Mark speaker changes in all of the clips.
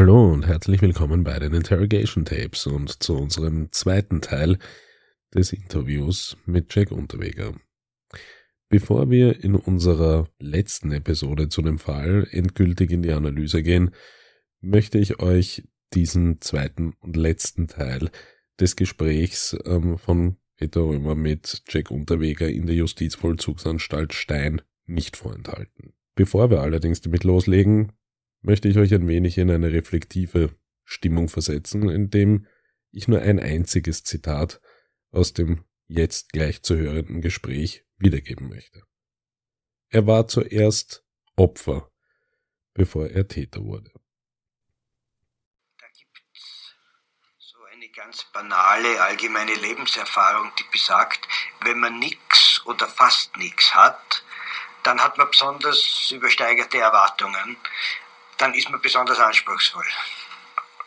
Speaker 1: Hallo und herzlich willkommen bei den Interrogation Tapes und zu unserem zweiten Teil des Interviews mit Jack Unterweger. Bevor wir in unserer letzten Episode zu dem Fall endgültig in die Analyse gehen, möchte ich euch diesen zweiten und letzten Teil des Gesprächs ähm, von Peter Römer mit Jack Unterweger in der Justizvollzugsanstalt Stein nicht vorenthalten. Bevor wir allerdings damit loslegen, möchte ich euch ein wenig in eine reflektive Stimmung versetzen, indem ich nur ein einziges Zitat aus dem jetzt gleich zu hörenden Gespräch wiedergeben möchte. Er war zuerst Opfer, bevor er Täter wurde.
Speaker 2: Da gibt's so eine ganz banale allgemeine Lebenserfahrung, die besagt, wenn man nichts oder fast nichts hat, dann hat man besonders übersteigerte Erwartungen dann ist man besonders anspruchsvoll.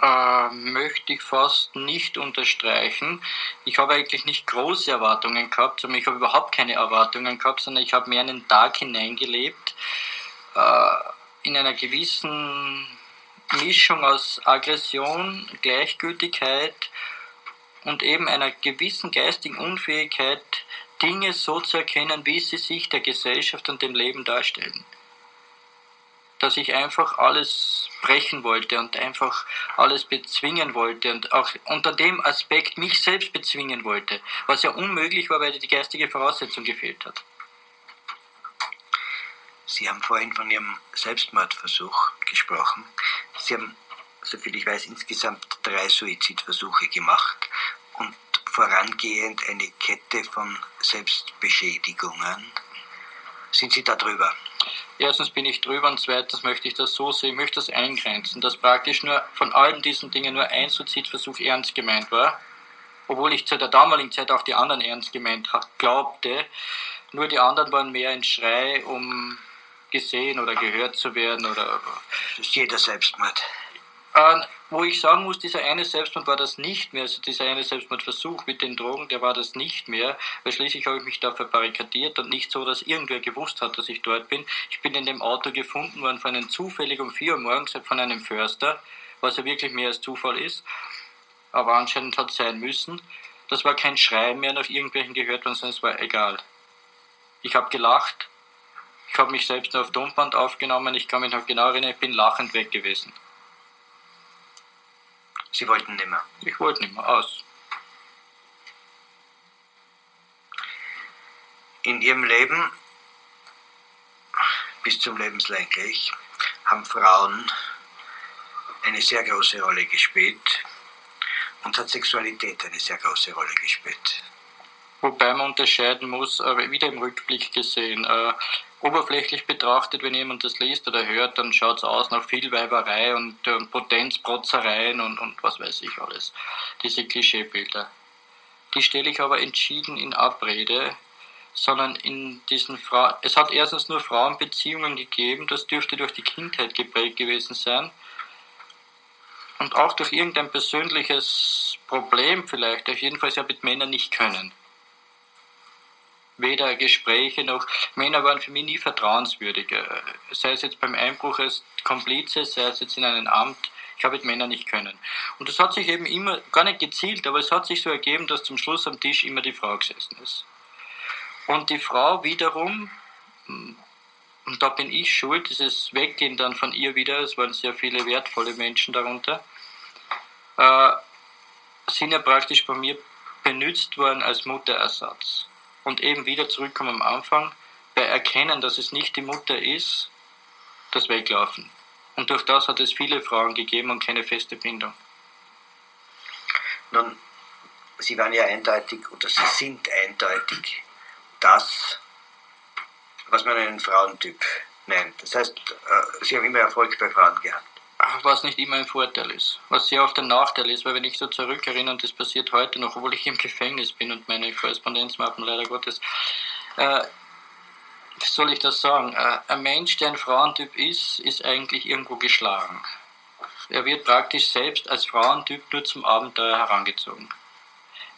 Speaker 3: Äh, möchte ich fast nicht unterstreichen. Ich habe eigentlich nicht große Erwartungen gehabt, sondern ich habe überhaupt keine Erwartungen gehabt, sondern ich habe mehr in den Tag hineingelebt, äh, in einer gewissen Mischung aus Aggression, Gleichgültigkeit und eben einer gewissen geistigen Unfähigkeit, Dinge so zu erkennen, wie sie sich der Gesellschaft und dem Leben darstellen dass ich einfach alles brechen wollte und einfach alles bezwingen wollte und auch unter dem Aspekt mich selbst bezwingen wollte, was ja unmöglich war, weil die geistige Voraussetzung gefehlt hat.
Speaker 2: Sie haben vorhin von Ihrem Selbstmordversuch gesprochen. Sie haben, soviel ich weiß, insgesamt drei Suizidversuche gemacht und vorangehend eine Kette von Selbstbeschädigungen. Sind Sie da drüber?
Speaker 3: Erstens bin ich drüber und zweitens möchte ich das so sehen, ich möchte das eingrenzen, dass praktisch nur von all diesen Dingen nur ein Suizidversuch ernst gemeint war, obwohl ich zu der damaligen Zeit auch die anderen ernst gemeint glaubte. Nur die anderen waren mehr ein Schrei, um gesehen oder gehört zu werden oder.
Speaker 2: Das ist jeder Selbstmord.
Speaker 3: Äh, wo ich sagen muss, dieser eine Selbstmord war das nicht mehr, also dieser eine Selbstmordversuch mit den Drogen, der war das nicht mehr, weil schließlich habe ich mich da verbarrikadiert und nicht so, dass irgendwer gewusst hat, dass ich dort bin. Ich bin in dem Auto gefunden worden von einem zufällig um 4 Uhr morgens von einem Förster, was ja wirklich mehr als Zufall ist, aber anscheinend hat es sein müssen. Das war kein Schrei mehr nach irgendwelchen gehört worden, sondern es war egal. Ich habe gelacht, ich habe mich selbst nur auf Tonband aufgenommen, ich kann mich noch genau erinnern, ich bin lachend weg gewesen.
Speaker 2: Sie wollten nimmer.
Speaker 3: Ich wollte nimmer aus.
Speaker 2: In Ihrem Leben, bis zum Lebenslänglich, haben Frauen eine sehr große Rolle gespielt und hat Sexualität eine sehr große Rolle gespielt.
Speaker 3: Wobei man unterscheiden muss, aber wieder im Rückblick gesehen, äh, oberflächlich betrachtet, wenn jemand das liest oder hört, dann schaut es aus nach viel Weiberei und, und Potenzprotzereien und, und was weiß ich alles. Diese Klischeebilder. Die stelle ich aber entschieden in Abrede, sondern in diesen Frauen. Es hat erstens nur Frauenbeziehungen gegeben, das dürfte durch die Kindheit geprägt gewesen sein. Und auch durch irgendein persönliches Problem vielleicht, auf jeden Fall ja mit Männern nicht können weder Gespräche noch. Männer waren für mich nie vertrauenswürdig. Äh, sei es jetzt beim Einbruch als Komplize, sei es jetzt in einem Amt. Ich habe mit Männern nicht können. Und das hat sich eben immer, gar nicht gezielt, aber es hat sich so ergeben, dass zum Schluss am Tisch immer die Frau gesessen ist. Und die Frau wiederum, hm, und da bin ich schuld, dieses Weggehen dann von ihr wieder, es waren sehr viele wertvolle Menschen darunter, äh, sind ja praktisch bei mir benutzt worden als Mutterersatz und eben wieder zurückkommen am Anfang, bei Erkennen, dass es nicht die Mutter ist, das Weglaufen. Und durch das hat es viele Frauen gegeben und keine feste Bindung.
Speaker 2: Nun, Sie waren ja eindeutig oder Sie sind eindeutig das, was man einen Frauentyp nennt. Das heißt, äh, Sie haben immer Erfolg bei Frauen gehabt
Speaker 3: was nicht immer ein Vorteil ist. Was sehr oft ein Nachteil ist, weil wenn ich so zurückerinnere, und das passiert heute noch, obwohl ich im Gefängnis bin und meine Korrespondenzmappen leider Gottes, äh, wie soll ich das sagen? Äh, ein Mensch, der ein Frauentyp ist, ist eigentlich irgendwo geschlagen. Er wird praktisch selbst als Frauentyp nur zum Abenteuer herangezogen.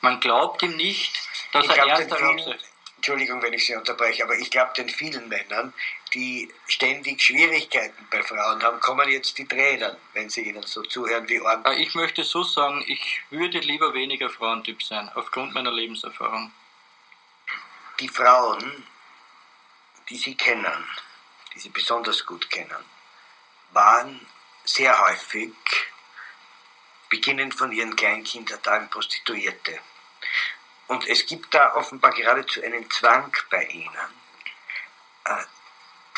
Speaker 3: Man glaubt ihm nicht, dass ich er darauf
Speaker 2: Entschuldigung, wenn ich Sie unterbreche, aber ich glaube, den vielen Männern, die ständig Schwierigkeiten bei Frauen haben, kommen jetzt die Tränen, wenn sie ihnen so zuhören wie.
Speaker 3: Äh, Ich möchte so sagen, ich würde lieber weniger Frauentyp sein, aufgrund meiner Lebenserfahrung.
Speaker 2: Die Frauen, die Sie kennen, die Sie besonders gut kennen, waren sehr häufig, beginnend von ihren Kleinkindertagen, Prostituierte. Und es gibt da offenbar geradezu einen Zwang bei ihnen, äh,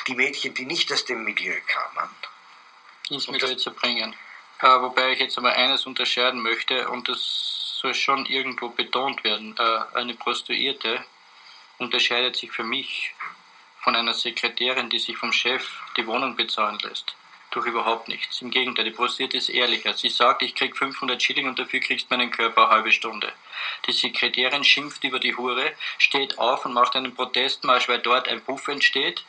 Speaker 2: die Mädchen, die nicht aus dem Milieu kamen,
Speaker 3: ins Milieu zu bringen. Äh, wobei ich jetzt aber eines unterscheiden möchte, und das soll schon irgendwo betont werden. Äh, eine Prostituierte unterscheidet sich für mich von einer Sekretärin, die sich vom Chef die Wohnung bezahlen lässt. Durch überhaupt nichts. Im Gegenteil, die Prostituierte ist ehrlicher. Sie sagt, ich krieg 500 Schilling und dafür kriegst du meinen Körper eine halbe Stunde. Die Sekretärin schimpft über die Hure, steht auf und macht einen Protestmarsch, weil dort ein Puff entsteht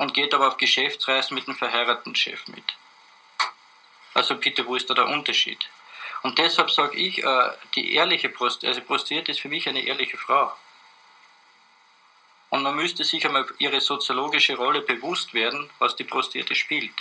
Speaker 3: und geht aber auf Geschäftsreisen mit dem verheirateten Chef mit. Also bitte, wo ist da der Unterschied? Und deshalb sage ich, äh, die ehrliche Prost also Prostituierte ist für mich eine ehrliche Frau. Und man müsste sich einmal ihre soziologische Rolle bewusst werden, was die Prostituierte spielt.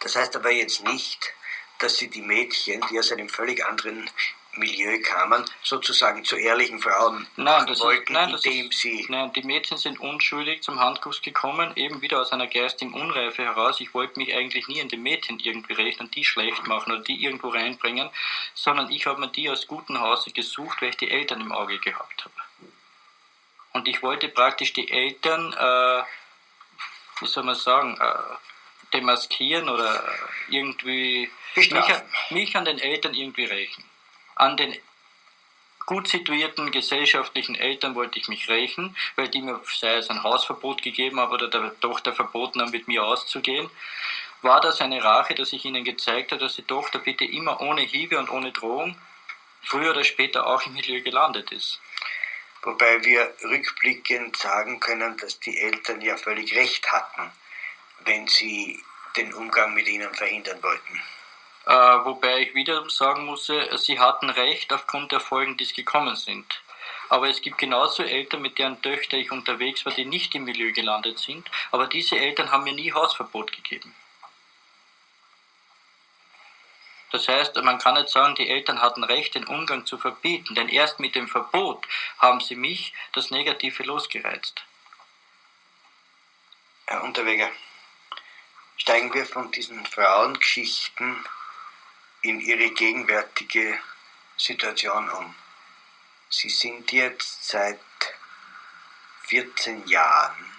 Speaker 2: Das heißt aber jetzt nicht, dass sie die Mädchen, die aus einem völlig anderen Milieu kamen, sozusagen zu ehrlichen Frauen
Speaker 3: Nein, das
Speaker 2: wollten,
Speaker 3: ist, nein, das
Speaker 2: indem
Speaker 3: ist,
Speaker 2: sie
Speaker 3: nein, die Mädchen sind unschuldig zum Handkuss gekommen, eben wieder aus einer geistigen Unreife heraus. Ich wollte mich eigentlich nie an den Mädchen irgendwie rechnen, die schlecht machen oder die irgendwo reinbringen, sondern ich habe mir die aus gutem Hause gesucht, weil ich die Eltern im Auge gehabt habe. Und ich wollte praktisch die Eltern, äh, wie soll man sagen, äh, demaskieren oder irgendwie mich, mich an den Eltern irgendwie rächen. An den gut situierten gesellschaftlichen Eltern wollte ich mich rächen, weil die mir, sei es ein Hausverbot gegeben haben oder der Tochter verboten haben, mit mir auszugehen. War das eine Rache, dass ich ihnen gezeigt habe, dass die Tochter bitte immer ohne Hiebe und ohne Drohung früher oder später auch im Milieu gelandet ist?
Speaker 2: Wobei wir rückblickend sagen können, dass die Eltern ja völlig recht hatten, wenn sie den Umgang mit ihnen verhindern wollten.
Speaker 3: Äh, wobei ich wiederum sagen muss, äh, sie hatten recht aufgrund der Folgen, die es gekommen sind. Aber es gibt genauso Eltern, mit deren Töchter ich unterwegs war, die nicht im Milieu gelandet sind. Aber diese Eltern haben mir nie Hausverbot gegeben. Das heißt, man kann nicht sagen, die Eltern hatten recht, den Umgang zu verbieten, denn erst mit dem Verbot haben sie mich das Negative losgereizt.
Speaker 2: Herr Unterweger, steigen wir von diesen Frauengeschichten in Ihre gegenwärtige Situation um. Sie sind jetzt seit 14 Jahren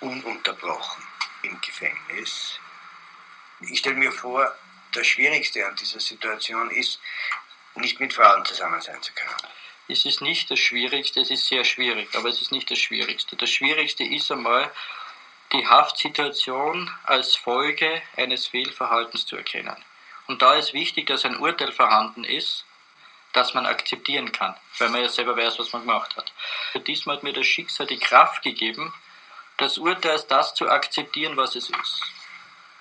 Speaker 2: ununterbrochen im Gefängnis. Ich stelle mir vor, das Schwierigste an dieser Situation ist, nicht mit Frauen zusammen sein zu können.
Speaker 3: Es ist nicht das Schwierigste, es ist sehr schwierig, aber es ist nicht das Schwierigste. Das Schwierigste ist einmal, die Haftsituation als Folge eines Fehlverhaltens zu erkennen. Und da ist wichtig, dass ein Urteil vorhanden ist, das man akzeptieren kann, weil man ja selber weiß, was man gemacht hat. Für diesmal hat mir das Schicksal die Kraft gegeben, das Urteil als das zu akzeptieren, was es ist.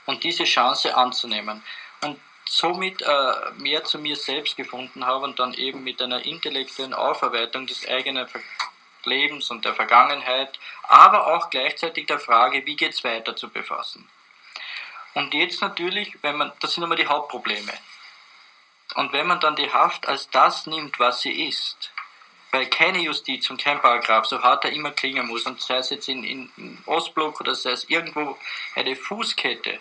Speaker 3: Und diese Chance anzunehmen. Und somit äh, mehr zu mir selbst gefunden habe und dann eben mit einer intellektuellen Aufarbeitung des eigenen Ver Lebens und der Vergangenheit, aber auch gleichzeitig der Frage, wie geht es weiter zu befassen. Und jetzt natürlich, wenn man, das sind immer die Hauptprobleme. Und wenn man dann die Haft als das nimmt, was sie ist, weil keine Justiz und kein Paragraph, so hart er immer klingen muss, und sei es jetzt in, in, in Ostblock oder sei es irgendwo eine Fußkette,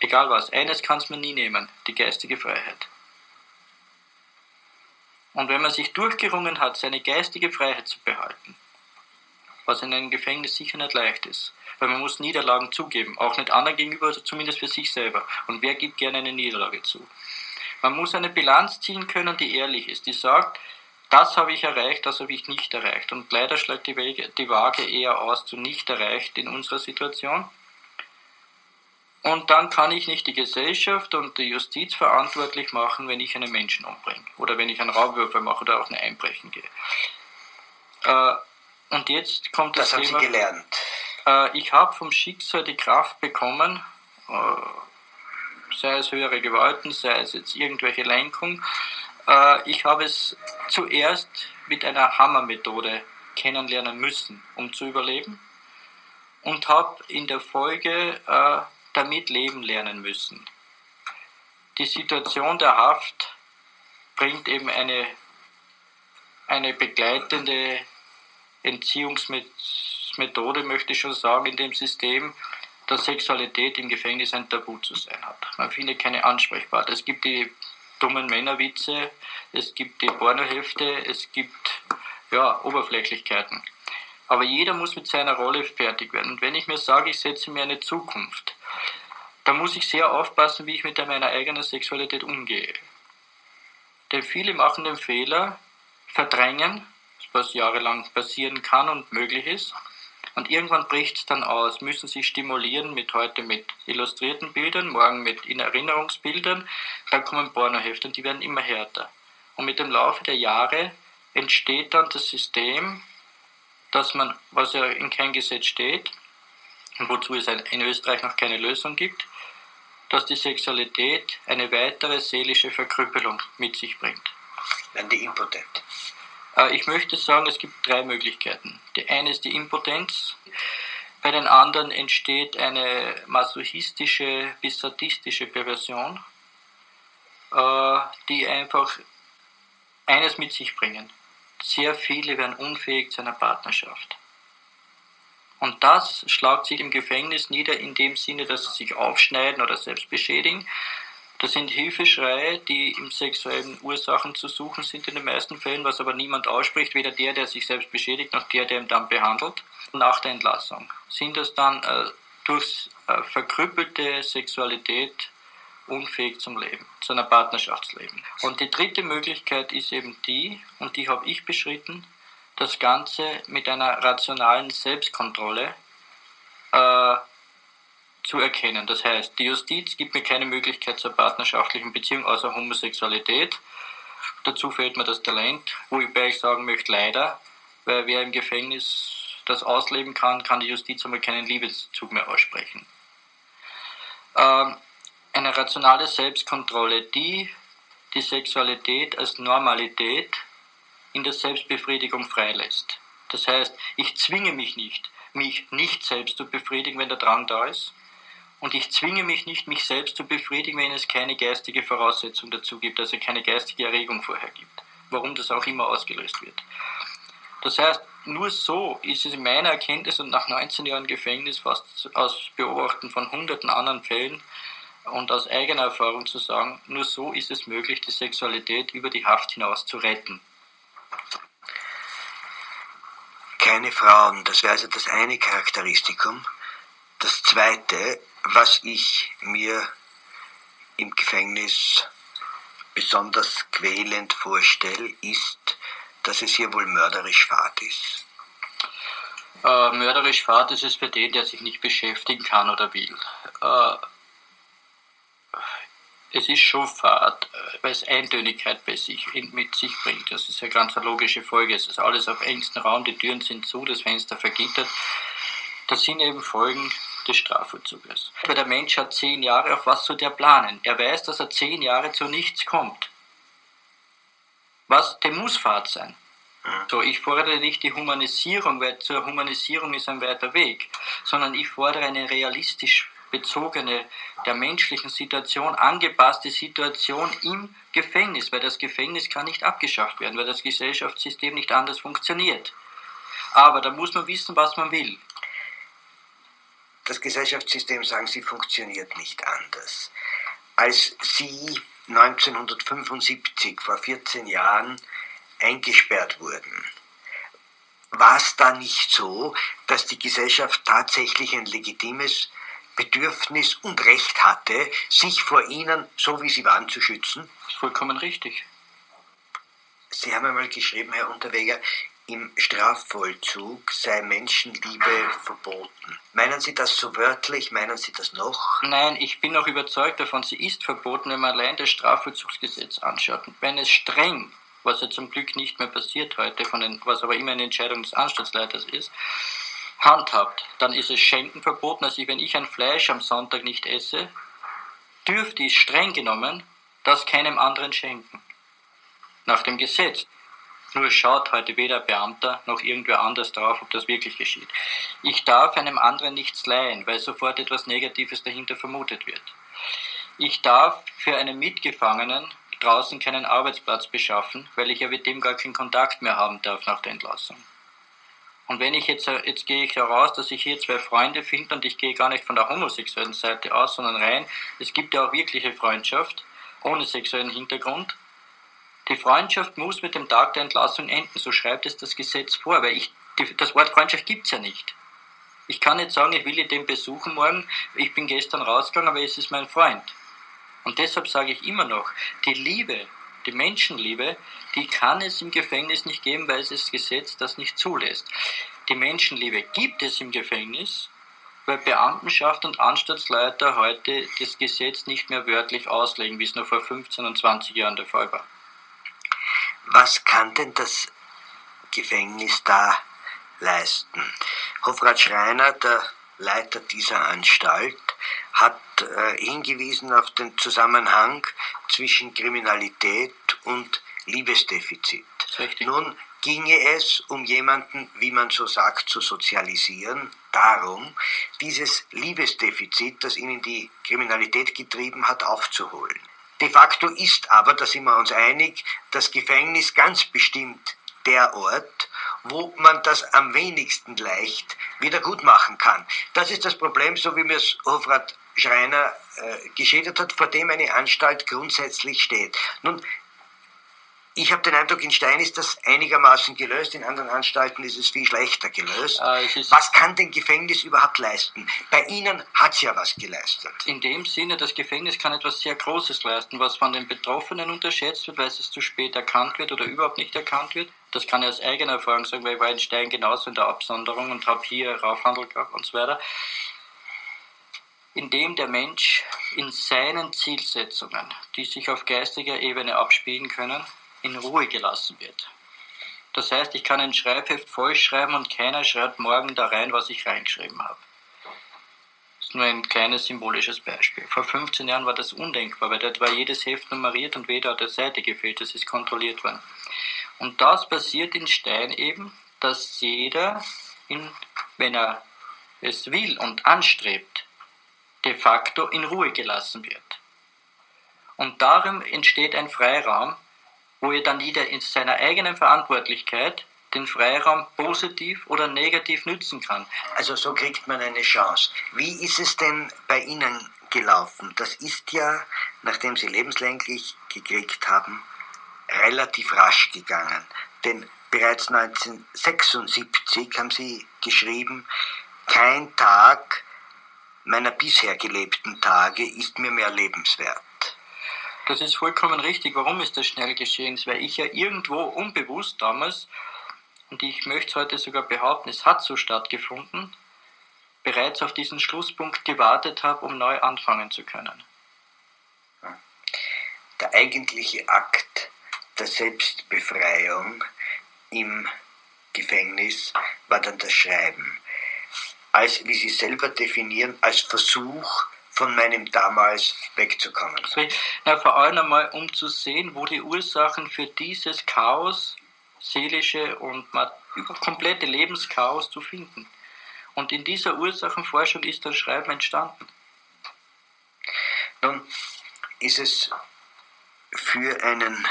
Speaker 3: egal was, eines kann es man nie nehmen, die geistige Freiheit. Und wenn man sich durchgerungen hat, seine geistige Freiheit zu behalten, was in einem Gefängnis sicher nicht leicht ist, weil man muss Niederlagen zugeben, auch nicht anderen gegenüber, also zumindest für sich selber. Und wer gibt gerne eine Niederlage zu? Man muss eine Bilanz ziehen können, die ehrlich ist, die sagt, das habe ich erreicht, das habe ich nicht erreicht. Und leider schlägt die, Wege, die Waage eher aus zu nicht erreicht in unserer Situation. Und dann kann ich nicht die Gesellschaft und die Justiz verantwortlich machen, wenn ich einen Menschen umbringe oder wenn ich einen Raubwürfel mache oder auch ein Einbrechen gehe. Äh, und jetzt kommt das,
Speaker 2: Das haben Sie
Speaker 3: Thema.
Speaker 2: gelernt.
Speaker 3: Äh, ich habe vom Schicksal die Kraft bekommen, äh, sei es höhere Gewalten, sei es jetzt irgendwelche Lenkung. Äh, ich habe es zuerst mit einer Hammermethode kennenlernen müssen, um zu überleben. Und habe in der Folge äh, damit leben lernen müssen. Die Situation der Haft bringt eben eine, eine begleitende Entziehungsmethode, möchte ich schon sagen, in dem System, dass Sexualität im Gefängnis ein Tabu zu sein hat. Man findet keine Ansprechpartner. Es gibt die dummen Männerwitze, es gibt die Pornohefte, es gibt ja, Oberflächlichkeiten. Aber jeder muss mit seiner Rolle fertig werden. Und wenn ich mir sage, ich setze mir eine Zukunft, dann muss ich sehr aufpassen, wie ich mit meiner eigenen Sexualität umgehe. Denn viele machen den Fehler, verdrängen, was jahrelang passieren kann und möglich ist, und irgendwann bricht es dann aus, müssen sie stimulieren mit heute mit illustrierten Bildern, morgen mit Erinnerungsbildern, dann kommen Pornohefte und die werden immer härter. Und mit dem Laufe der Jahre entsteht dann das System, dass man, was ja in kein Gesetz steht, und wozu es in Österreich noch keine Lösung gibt, dass die Sexualität eine weitere seelische Verkrüppelung mit sich bringt.
Speaker 2: Dann die impotent.
Speaker 3: Äh, ich möchte sagen, es gibt drei Möglichkeiten. Die eine ist die Impotenz. Bei den anderen entsteht eine masochistische bis sadistische Perversion, äh, die einfach eines mit sich bringen. Sehr viele werden unfähig zu einer Partnerschaft. Und das schlagt sich im Gefängnis nieder in dem Sinne, dass sie sich aufschneiden oder selbst beschädigen, das sind Hilfeschreie, die im sexuellen Ursachen zu suchen sind in den meisten Fällen, was aber niemand ausspricht, weder der, der sich selbst beschädigt, noch der, der ihn dann behandelt. Nach der Entlassung sind das dann äh, durch äh, verkrüppelte Sexualität unfähig zum Leben, zu einer Partnerschaftsleben. Und die dritte Möglichkeit ist eben die, und die habe ich beschritten, das Ganze mit einer rationalen Selbstkontrolle äh, zu erkennen. Das heißt, die Justiz gibt mir keine Möglichkeit zur partnerschaftlichen Beziehung außer Homosexualität. Dazu fehlt mir das Talent, wobei ich sagen möchte, leider, weil wer im Gefängnis das ausleben kann, kann die Justiz einmal keinen Liebeszug mehr aussprechen. Ähm, eine rationale Selbstkontrolle, die die Sexualität als Normalität in der Selbstbefriedigung freilässt. Das heißt, ich zwinge mich nicht, mich nicht selbst zu befriedigen, wenn der Drang da ist, und ich zwinge mich nicht, mich selbst zu befriedigen, wenn es keine geistige Voraussetzung dazu gibt, also keine geistige Erregung vorher gibt, warum das auch immer ausgelöst wird. Das heißt, nur so ist es in meiner Erkenntnis und nach 19 Jahren Gefängnis, fast aus Beobachten von hunderten anderen Fällen und aus eigener Erfahrung zu sagen, nur so ist es möglich, die Sexualität über die Haft hinaus zu retten.
Speaker 2: Keine Frauen, das wäre also das eine Charakteristikum. Das zweite, was ich mir im Gefängnis besonders quälend vorstelle, ist, dass es hier wohl mörderisch fad ist.
Speaker 3: Äh, mörderisch fad ist es für den, der sich nicht beschäftigen kann oder will. Äh, es ist schon fad, äh, weil es Eintönigkeit bei sich, mit sich bringt. Das ist eine ganz logische Folge. Es ist alles auf engstem Raum, die Türen sind zu, das Fenster vergittert. Das sind eben Folgen des Strafvollzuges. Weil der Mensch hat zehn Jahre, auf was soll der planen? Er weiß, dass er zehn Jahre zu nichts kommt. Was? Dem muss Fahrt sein. So, ich fordere nicht die Humanisierung, weil zur Humanisierung ist ein weiter Weg, sondern ich fordere eine realistisch bezogene, der menschlichen Situation angepasste Situation im Gefängnis, weil das Gefängnis kann nicht abgeschafft werden, weil das Gesellschaftssystem nicht anders funktioniert. Aber da muss man wissen, was man will
Speaker 2: das Gesellschaftssystem, sagen Sie, funktioniert nicht anders. Als Sie 1975, vor 14 Jahren, eingesperrt wurden, war es da nicht so, dass die Gesellschaft tatsächlich ein legitimes Bedürfnis und Recht hatte, sich vor Ihnen, so wie Sie waren, zu schützen?
Speaker 3: Das ist vollkommen richtig.
Speaker 2: Sie haben einmal geschrieben, Herr Unterweger, im Strafvollzug sei Menschenliebe verboten. Meinen Sie das so wörtlich? Meinen Sie das noch?
Speaker 3: Nein, ich bin auch überzeugt davon, sie ist verboten, wenn man allein das Strafvollzugsgesetz anschaut. Wenn es streng, was ja zum Glück nicht mehr passiert heute, von den, was aber immer eine Entscheidung des Anstaltsleiters ist, handhabt, dann ist es Schenken verboten. Also wenn ich ein Fleisch am Sonntag nicht esse, dürfte ich streng genommen das keinem anderen schenken. Nach dem Gesetz. Nur schaut heute weder Beamter noch irgendwer anders darauf, ob das wirklich geschieht. Ich darf einem anderen nichts leihen, weil sofort etwas Negatives dahinter vermutet wird. Ich darf für einen Mitgefangenen draußen keinen Arbeitsplatz beschaffen, weil ich ja mit dem gar keinen Kontakt mehr haben darf nach der Entlassung. Und wenn ich jetzt, jetzt gehe ich heraus, dass ich hier zwei Freunde finde und ich gehe gar nicht von der homosexuellen Seite aus, sondern rein, es gibt ja auch wirkliche Freundschaft ohne sexuellen Hintergrund. Die Freundschaft muss mit dem Tag der Entlassung enden, so schreibt es das Gesetz vor, weil ich, die, das Wort Freundschaft gibt es ja nicht. Ich kann nicht sagen, ich will den besuchen morgen, ich bin gestern rausgegangen, aber es ist mein Freund. Und deshalb sage ich immer noch, die Liebe, die Menschenliebe, die kann es im Gefängnis nicht geben, weil es das Gesetz das nicht zulässt. Die Menschenliebe gibt es im Gefängnis, weil Beamtenschaft und Anstaltsleiter heute das Gesetz nicht mehr wörtlich auslegen, wie es noch vor 15 und 20 Jahren der Fall war.
Speaker 2: Was kann denn das Gefängnis da leisten? Hofrat Schreiner, der Leiter dieser Anstalt, hat äh, hingewiesen auf den Zusammenhang zwischen Kriminalität und Liebesdefizit. Nun ginge es, um jemanden, wie man so sagt, zu sozialisieren, darum, dieses Liebesdefizit, das ihn in die Kriminalität getrieben hat, aufzuholen. De facto ist aber, da sind wir uns einig, das Gefängnis ganz bestimmt der Ort, wo man das am wenigsten leicht wieder gut machen kann. Das ist das Problem, so wie mir es Hofrat Schreiner äh, geschildert hat, vor dem eine Anstalt grundsätzlich steht. Nun, ich habe den Eindruck, in Stein ist das einigermaßen gelöst, in anderen Anstalten ist es viel schlechter gelöst. Äh, was kann denn Gefängnis überhaupt leisten? Bei Ihnen hat es ja was geleistet.
Speaker 3: In dem Sinne, das Gefängnis kann etwas sehr Großes leisten, was von den Betroffenen unterschätzt wird, weil es zu spät erkannt wird oder überhaupt nicht erkannt wird. Das kann ich aus eigener Erfahrung sagen, weil ich war in Stein genauso in der Absonderung und habe hier Raufhandel gehabt und so weiter indem der Mensch in seinen Zielsetzungen, die sich auf geistiger Ebene abspielen können, in Ruhe gelassen wird. Das heißt, ich kann ein Schreibheft vollschreiben und keiner schreibt morgen da rein, was ich reingeschrieben habe. Das ist nur ein kleines symbolisches Beispiel. Vor 15 Jahren war das undenkbar, weil dort war jedes Heft nummeriert und weder hat der Seite gefehlt, das ist kontrolliert worden. Und das passiert in Stein eben, dass jeder, in, wenn er es will und anstrebt, de facto in Ruhe gelassen wird. Und darum entsteht ein Freiraum, wo er dann jeder in seiner eigenen Verantwortlichkeit den Freiraum positiv oder negativ nützen kann.
Speaker 2: Also so kriegt man eine Chance. Wie ist es denn bei Ihnen gelaufen? Das ist ja, nachdem Sie lebenslänglich gekriegt haben, relativ rasch gegangen. Denn bereits 1976 haben Sie geschrieben, kein Tag meiner bisher gelebten Tage ist mir mehr lebenswert.
Speaker 3: Das ist vollkommen richtig. Warum ist das schnell geschehen? Weil ich ja irgendwo unbewusst damals, und ich möchte es heute sogar behaupten, es hat so stattgefunden, bereits auf diesen Schlusspunkt gewartet habe, um neu anfangen zu können.
Speaker 2: Der eigentliche Akt der Selbstbefreiung im Gefängnis war dann das Schreiben. Als, wie Sie selber definieren, als Versuch, von meinem damals wegzukommen.
Speaker 3: Na, vor allem einmal, um zu sehen, wo die Ursachen für dieses Chaos, seelische und komplette Lebenschaos zu finden. Und in dieser Ursachenforschung ist das Schreiben entstanden.
Speaker 2: Nun ist es für einen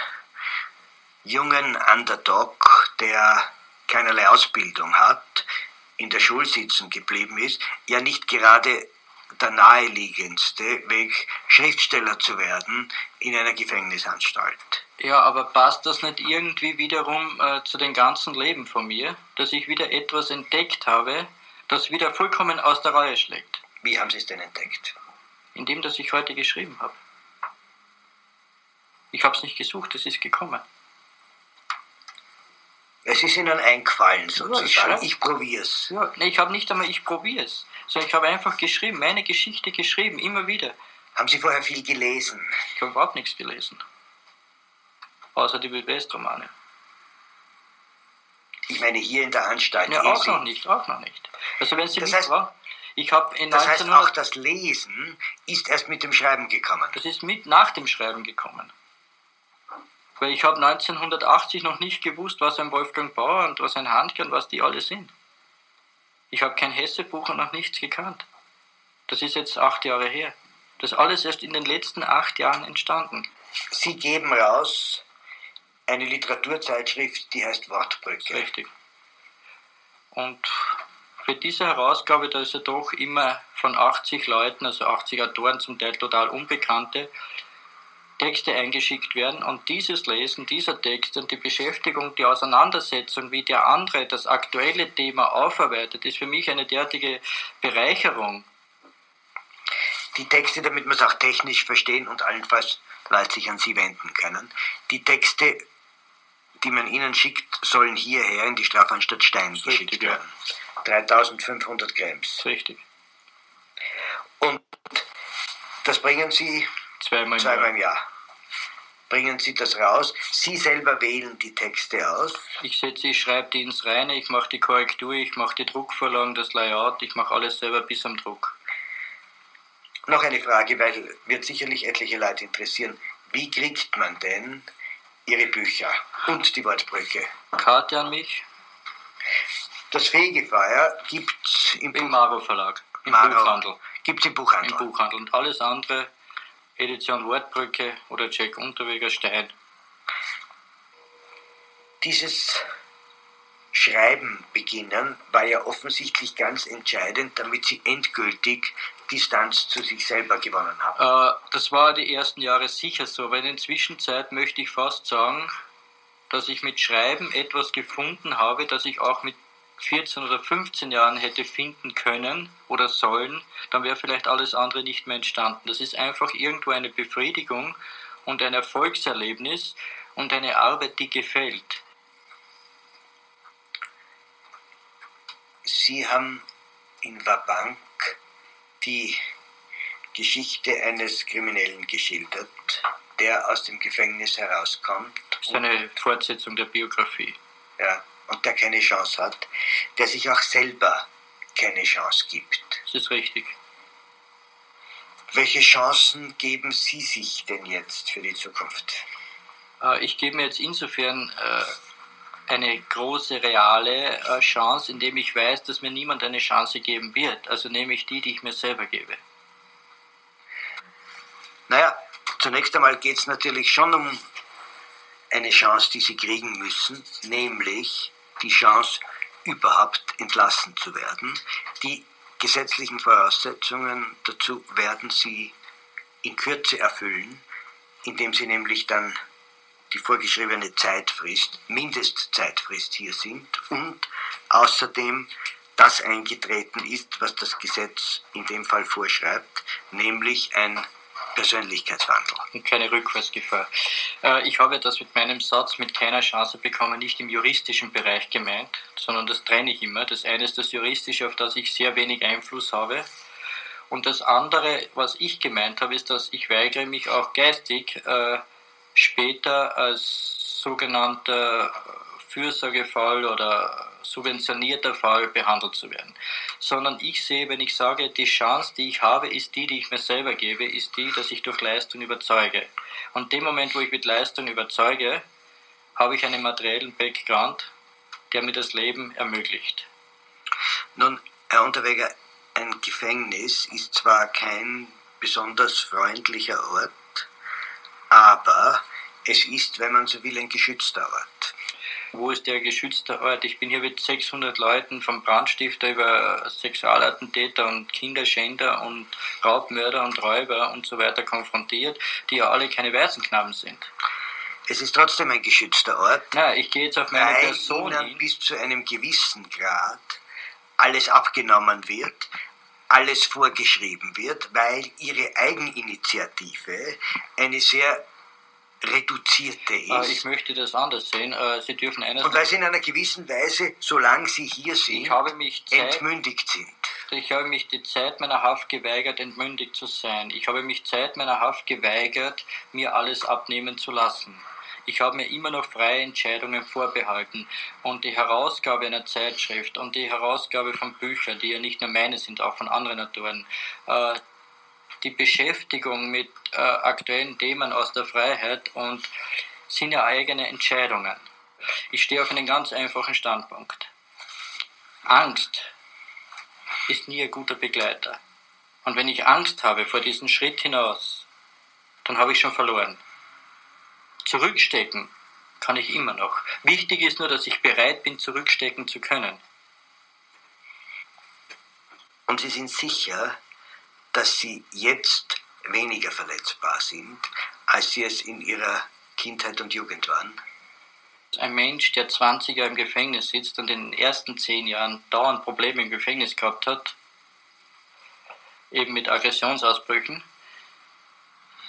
Speaker 2: jungen Underdog, der keinerlei Ausbildung hat, in der Schule sitzen geblieben ist, ja nicht gerade der naheliegendste Weg, Schriftsteller zu werden in einer Gefängnisanstalt.
Speaker 3: Ja, aber passt das nicht irgendwie wiederum äh, zu dem ganzen Leben von mir, dass ich wieder etwas entdeckt habe, das wieder vollkommen aus der Reihe schlägt?
Speaker 2: Wie haben Sie es denn entdeckt?
Speaker 3: Indem, dass ich heute geschrieben habe. Ich habe es nicht gesucht, es ist gekommen.
Speaker 2: Es ist Ihnen eingefallen, sozusagen. Ja, ich, ich probiere es.
Speaker 3: Ja, nee, ich habe nicht einmal ich probiere es sondern ich habe einfach geschrieben, meine Geschichte geschrieben, immer wieder.
Speaker 2: Haben Sie vorher viel gelesen?
Speaker 3: Ich habe überhaupt nichts gelesen. Außer die Wildwest-Romane.
Speaker 2: Ich meine, hier in der Anstalt.
Speaker 3: Ja, auch noch nicht, auch noch nicht. Also wenn Sie
Speaker 2: das heißt,
Speaker 3: war, ich habe
Speaker 2: in Das heißt, auch das Lesen ist erst mit dem Schreiben gekommen.
Speaker 3: Das ist mit nach dem Schreiben gekommen. Weil ich habe 1980 noch nicht gewusst, was ein Wolfgang Bauer und was ein Handke und was die alle sind. Ich habe kein Hessebuch und noch nichts gekannt. Das ist jetzt acht Jahre her. Das ist alles erst in den letzten acht Jahren entstanden.
Speaker 2: Sie geben raus eine Literaturzeitschrift, die heißt Wortbrücke.
Speaker 3: Richtig. Und für diese Herausgabe, da ist ja doch immer von 80 Leuten, also 80 Autoren, zum Teil total Unbekannte, Texte eingeschickt werden und dieses Lesen dieser Texte und die Beschäftigung, die Auseinandersetzung, wie der andere das aktuelle Thema aufarbeitet, ist für mich eine derartige Bereicherung.
Speaker 2: Die Texte, damit wir es auch technisch verstehen und allenfalls Leute sich an Sie wenden können, die Texte, die man Ihnen schickt, sollen hierher in die Strafanstalt Stein geschickt
Speaker 3: Richtig, ja.
Speaker 2: werden. 3500 Grams.
Speaker 3: Richtig.
Speaker 2: Und das bringen Sie
Speaker 3: Zweimal im
Speaker 2: zweimal
Speaker 3: Jahr.
Speaker 2: im Jahr. Bringen Sie das raus. Sie selber wählen die Texte aus.
Speaker 3: Ich setze, ich schreibe die ins Reine, ich mache die Korrektur, ich mache die Druckvorlagen, das Layout, ich mache alles selber bis am Druck.
Speaker 2: Noch eine Frage, weil wird sicherlich etliche Leute interessieren. Wie kriegt man denn Ihre Bücher und die Wortbrücke?
Speaker 3: Karte an mich,
Speaker 2: Das Fegefeuer gibt es im,
Speaker 3: im Maro Verlag, im
Speaker 2: Maro.
Speaker 3: Buchhandel.
Speaker 2: gibt's im
Speaker 3: Im
Speaker 2: Buchhandel.
Speaker 3: Buchhandel. Und alles andere, Edition Wortbrücke oder Jack Unterweger Stein.
Speaker 2: Dieses Schreiben beginnen war ja offensichtlich ganz entscheidend, damit Sie endgültig Distanz zu sich selber gewonnen haben.
Speaker 3: Äh, das war die ersten Jahre sicher so, aber in der Zwischenzeit möchte ich fast sagen, dass ich mit Schreiben etwas gefunden habe, das ich auch mit 14 oder 15 Jahren hätte finden können oder sollen, dann wäre vielleicht alles andere nicht mehr entstanden. Das ist einfach irgendwo eine Befriedigung und ein Erfolgserlebnis und eine Arbeit, die gefällt.
Speaker 2: Sie haben in Wabank die Geschichte eines Kriminellen geschildert, der aus dem Gefängnis herauskommt
Speaker 3: Das ist eine Fortsetzung der Biografie.
Speaker 2: ja, und der keine Chance hat, der sich auch selber keine Chance gibt.
Speaker 3: Das ist richtig.
Speaker 2: Welche Chancen geben Sie sich denn jetzt für die Zukunft?
Speaker 3: Äh, Ich gebe mir jetzt insofern äh, eine große reale äh, Chance, indem ich weiß, dass mir niemand eine Chance geben wird. Also nehme ich die, die ich mir selber gebe.
Speaker 2: Naja, zunächst einmal geht es natürlich schon um eine Chance, die Sie kriegen müssen, nämlich die Chance, überhaupt entlassen zu werden. Die gesetzlichen Voraussetzungen dazu werden Sie in Kürze erfüllen, indem Sie nämlich dann die vorgeschriebene Zeitfrist, Mindestzeitfrist hier sind und außerdem das eingetreten ist, was das Gesetz in dem Fall vorschreibt, nämlich ein Persönlichkeitswandel.
Speaker 3: Und keine Rückfallsgefahr. Äh, Ich habe das mit meinem Satz mit keiner Chance bekommen nicht im juristischen Bereich gemeint, sondern das trenne ich immer. Das eine ist das Juristische, auf das ich sehr wenig Einfluss habe. Und das andere, was ich gemeint habe, ist, dass ich weigere mich auch geistig äh, später als sogenannter Fürsorgefall oder subventionierter Fall behandelt zu werden. Sondern ich sehe, wenn ich sage, die Chance, die ich habe, ist die, die ich mir selber gebe, ist die, dass ich durch Leistung überzeuge. Und dem Moment, wo ich mit Leistung überzeuge, habe ich einen materiellen Background, der mir das Leben ermöglicht.
Speaker 2: Nun, Herr Unterweger, ein Gefängnis ist zwar kein besonders freundlicher Ort, aber es ist, wenn man so will, ein geschützter Ort.
Speaker 3: Wo ist der geschützte Ort? Ich bin hier mit 600 Leuten, vom Brandstifter über Sexualattentäter und Kinderschänder und Raubmörder und Räuber und so weiter konfrontiert, die ja alle keine Waisenknaben sind.
Speaker 2: Es ist trotzdem ein geschützter Ort,
Speaker 3: Na, ich gehe jetzt auf meine
Speaker 2: weil
Speaker 3: Person
Speaker 2: ihnen
Speaker 3: hin.
Speaker 2: bis zu einem gewissen Grad alles abgenommen wird, alles vorgeschrieben wird, weil ihre Eigeninitiative eine sehr reduzierte
Speaker 3: Äh, Ich
Speaker 2: ist.
Speaker 3: möchte das anders sehen. Äh, Sie dürfen eines.
Speaker 2: Und weil sie in einer gewissen Weise, solange sie hier sind,
Speaker 3: Ich habe mich Zeit,
Speaker 2: entmündigt sind.
Speaker 3: ich habe mich die Zeit meiner Haft geweigert, entmündigt zu sein. Ich habe mich Zeit meiner Haft geweigert, mir alles abnehmen zu lassen. Ich habe mir immer noch freie Entscheidungen vorbehalten. Und die Herausgabe einer Zeitschrift und die Herausgabe von Büchern, die ja nicht nur meine sind, auch von anderen Autoren, äh, die Beschäftigung mit äh, aktuellen Themen aus der Freiheit und sind ja eigene Entscheidungen. Ich stehe auf einen ganz einfachen Standpunkt. Angst ist nie ein guter Begleiter. Und wenn ich Angst habe vor diesem Schritt hinaus, dann habe ich schon verloren. Zurückstecken kann ich immer noch. Wichtig ist nur, dass ich bereit bin, zurückstecken zu können.
Speaker 2: Und Sie sind sicher, dass Sie jetzt weniger verletzbar sind, als Sie es in Ihrer Kindheit und Jugend waren?
Speaker 3: Ein Mensch, der 20 Jahre im Gefängnis sitzt und in den ersten 10 Jahren dauernd Probleme im Gefängnis gehabt hat, eben mit Aggressionsausbrüchen,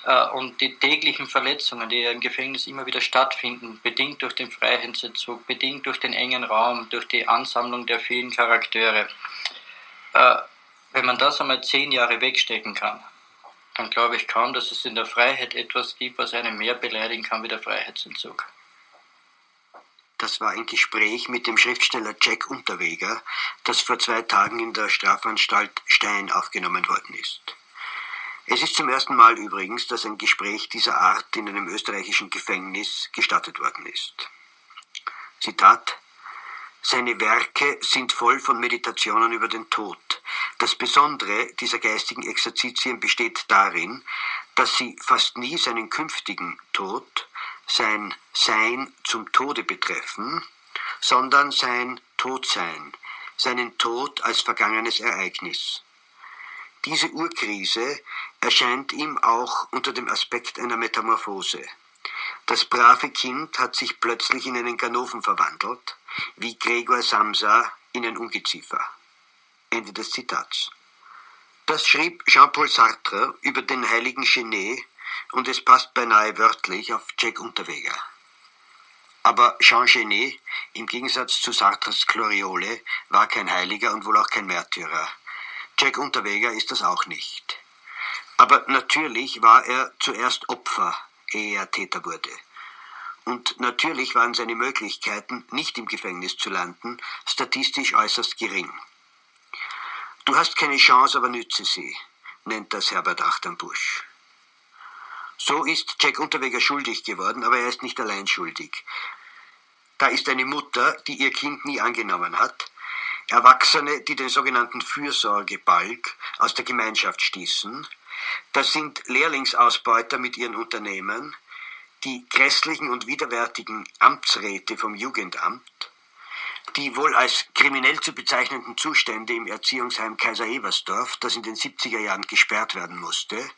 Speaker 3: äh, und die täglichen Verletzungen, die im Gefängnis immer wieder stattfinden, bedingt durch den Freiheitsentzug, bedingt durch den engen Raum, durch die Ansammlung der vielen Charaktere, äh, wenn man das einmal zehn Jahre wegstecken kann, dann glaube ich kaum, dass es in der Freiheit etwas gibt, was einen mehr beleidigen kann wie der Freiheitsentzug.
Speaker 2: Das war ein Gespräch mit dem Schriftsteller Jack Unterweger, das vor zwei Tagen in der Strafanstalt Stein aufgenommen worden ist. Es ist zum ersten Mal übrigens, dass ein Gespräch dieser Art in einem österreichischen Gefängnis gestattet worden ist. Zitat Seine Werke sind voll von Meditationen über den Tod. Das Besondere dieser geistigen Exerzitien besteht darin, dass sie fast nie seinen künftigen Tod, sein Sein zum Tode betreffen, sondern sein Todsein, seinen Tod als vergangenes Ereignis. Diese Urkrise erscheint ihm auch unter dem Aspekt einer Metamorphose. Das brave Kind hat sich plötzlich in einen Ganoven verwandelt, wie Gregor Samsa in ein Ungeziefer. Ende des Zitats. Das schrieb Jean-Paul Sartre über den heiligen Genet und es passt beinahe wörtlich auf Jack Unterweger. Aber Jean Genet, im Gegensatz zu Sartres Gloriole, war kein Heiliger und wohl auch kein Märtyrer. Jack Unterweger ist das auch nicht. Aber natürlich war er zuerst Opfer, ehe er Täter wurde. Und natürlich waren seine Möglichkeiten, nicht im Gefängnis zu landen, statistisch äußerst gering. Du hast keine Chance, aber nütze sie, nennt das Herbert Achternbusch. So ist Jack Unterweger schuldig geworden, aber er ist nicht allein schuldig. Da ist eine Mutter, die ihr Kind nie angenommen hat, Erwachsene, die den sogenannten Fürsorgebalg aus der Gemeinschaft stießen. Das sind Lehrlingsausbeuter mit ihren Unternehmen, die grässlichen und widerwärtigen Amtsräte vom Jugendamt, die wohl als kriminell zu bezeichnenden Zustände im Erziehungsheim Kaiser Ebersdorf, das in den 70er Jahren gesperrt werden musste,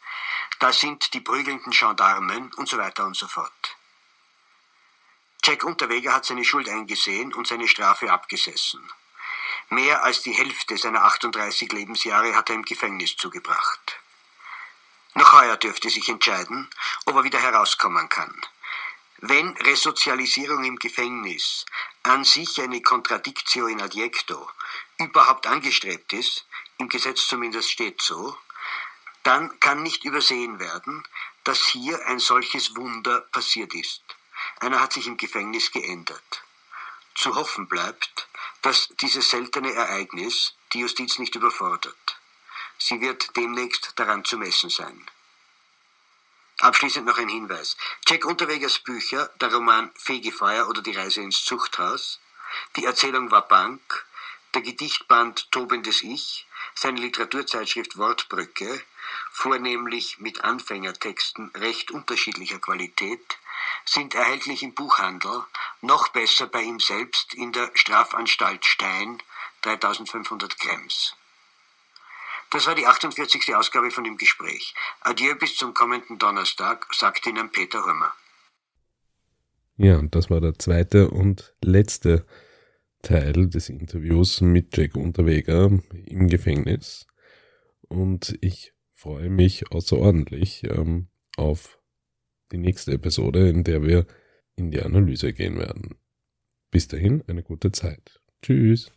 Speaker 2: da sind die prügelnden Gendarmen und so weiter und so fort. Jack Unterweger hat seine Schuld eingesehen und seine Strafe abgesessen. Mehr als die Hälfte seiner 38 Lebensjahre hat er im Gefängnis zugebracht. Noch heuer dürfte sich entscheiden, ob er wieder herauskommen kann. Wenn Resozialisierung im Gefängnis an sich eine Contradictio in adjecto überhaupt angestrebt ist, im Gesetz zumindest steht so, dann kann nicht übersehen werden, dass hier ein solches Wunder passiert ist. Einer hat sich im Gefängnis geändert. Zu hoffen bleibt, dass dieses seltene Ereignis die Justiz nicht überfordert. Sie wird demnächst daran zu messen sein. Abschließend noch ein Hinweis. Jack Unterwegers Bücher, der Roman Fegefeuer oder Die Reise ins Zuchthaus, die Erzählung war Bank, der Gedichtband Tobendes Ich, seine Literaturzeitschrift Wortbrücke, vornehmlich mit Anfängertexten recht unterschiedlicher Qualität, sind erhältlich im Buchhandel, noch besser bei ihm selbst in der Strafanstalt Stein, 3500 Krems. Das war die 48. Ausgabe von dem Gespräch. Adieu bis zum kommenden Donnerstag, sagt Ihnen Peter Römer.
Speaker 1: Ja, und das war der zweite und letzte Teil des Interviews mit Jack Unterweger im Gefängnis. Und ich freue mich außerordentlich ähm, auf die nächste Episode, in der wir in die Analyse gehen werden. Bis dahin eine gute Zeit. Tschüss.